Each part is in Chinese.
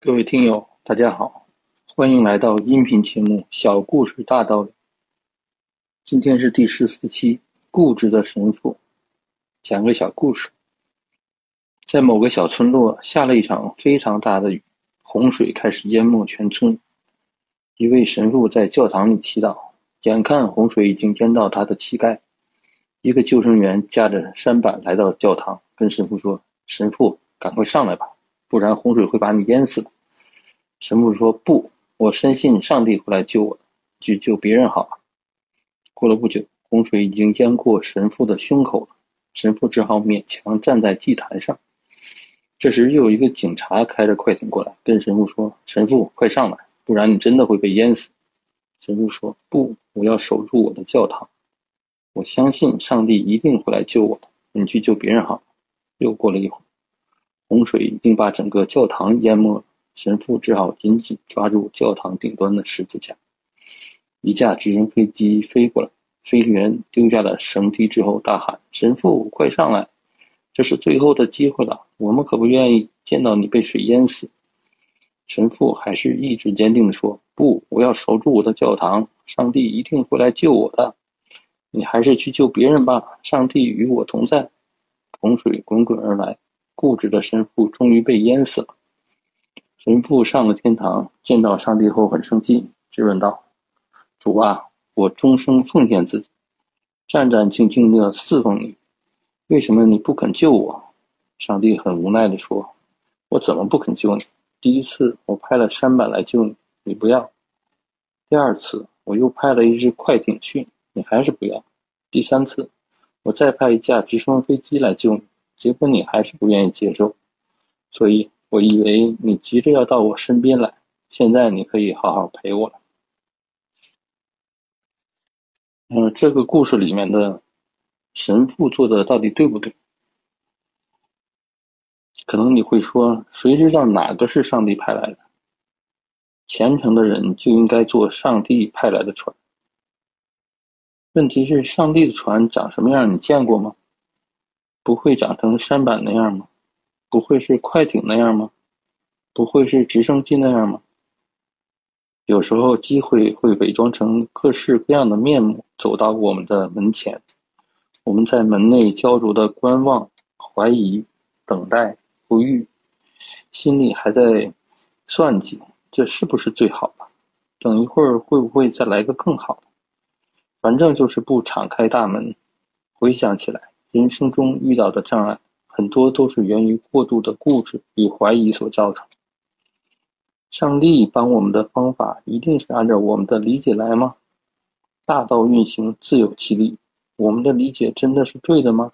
各位听友，大家好，欢迎来到音频节目《小故事大道理》。今天是第十四期，固执的神父讲个小故事。在某个小村落，下了一场非常大的雨，洪水开始淹没全村。一位神父在教堂里祈祷，眼看洪水已经淹到他的膝盖，一个救生员架着舢板来到教堂，跟神父说：“神父，赶快上来吧，不然洪水会把你淹死。”神父说：“不，我深信上帝会来救我的，去救别人好了。”过了不久，洪水已经淹过神父的胸口了，神父只好勉强站在祭坛上。这时，又有一个警察开着快艇过来，跟神父说：“神父，快上来，不然你真的会被淹死。”神父说：“不，我要守住我的教堂，我相信上帝一定会来救我的。你去救别人好。”又过了一会儿，洪水已经把整个教堂淹没了。神父只好紧紧抓住教堂顶端的十字架。一架直升飞机飞过来，飞行员丢下了绳梯之后，大喊：“神父，快上来！这是最后的机会了，我们可不愿意见到你被水淹死。”神父还是意志坚定地说：“不，我要守住我的教堂，上帝一定会来救我的。你还是去救别人吧，上帝与我同在。”洪水滚滚而来，固执的神父终于被淹死了。神父上了天堂，见到上帝后很生气，质问道：“主啊，我终生奉献自己，战战兢兢地侍奉你，为什么你不肯救我？”上帝很无奈地说：“我怎么不肯救你？第一次我派了山板来救你，你不要；第二次我又派了一只快艇去，你还是不要；第三次我再派一架直升飞机来救你，结果你还是不愿意接受。所以。”我以为你急着要到我身边来，现在你可以好好陪我了。嗯，这个故事里面的神父做的到底对不对？可能你会说，谁知道哪个是上帝派来的？虔诚的人就应该坐上帝派来的船。问题是，上帝的船长什么样？你见过吗？不会长成舢板那样吗？不会是快艇那样吗？不会是直升机那样吗？有时候机会会伪装成各式各样的面目走到我们的门前，我们在门内焦灼的观望、怀疑、等待、不遇，心里还在算计：这是不是最好的？等一会儿会不会再来个更好的？反正就是不敞开大门。回想起来，人生中遇到的障碍。很多都是源于过度的固执与怀疑所造成。上帝帮我们的方法一定是按照我们的理解来吗？大道运行自有其理，我们的理解真的是对的吗？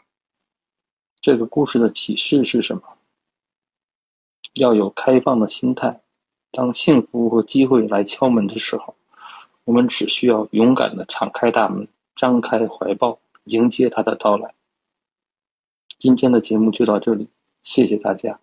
这个故事的启示是什么？要有开放的心态，当幸福和机会来敲门的时候，我们只需要勇敢的敞开大门，张开怀抱，迎接他的到来。今天的节目就到这里，谢谢大家。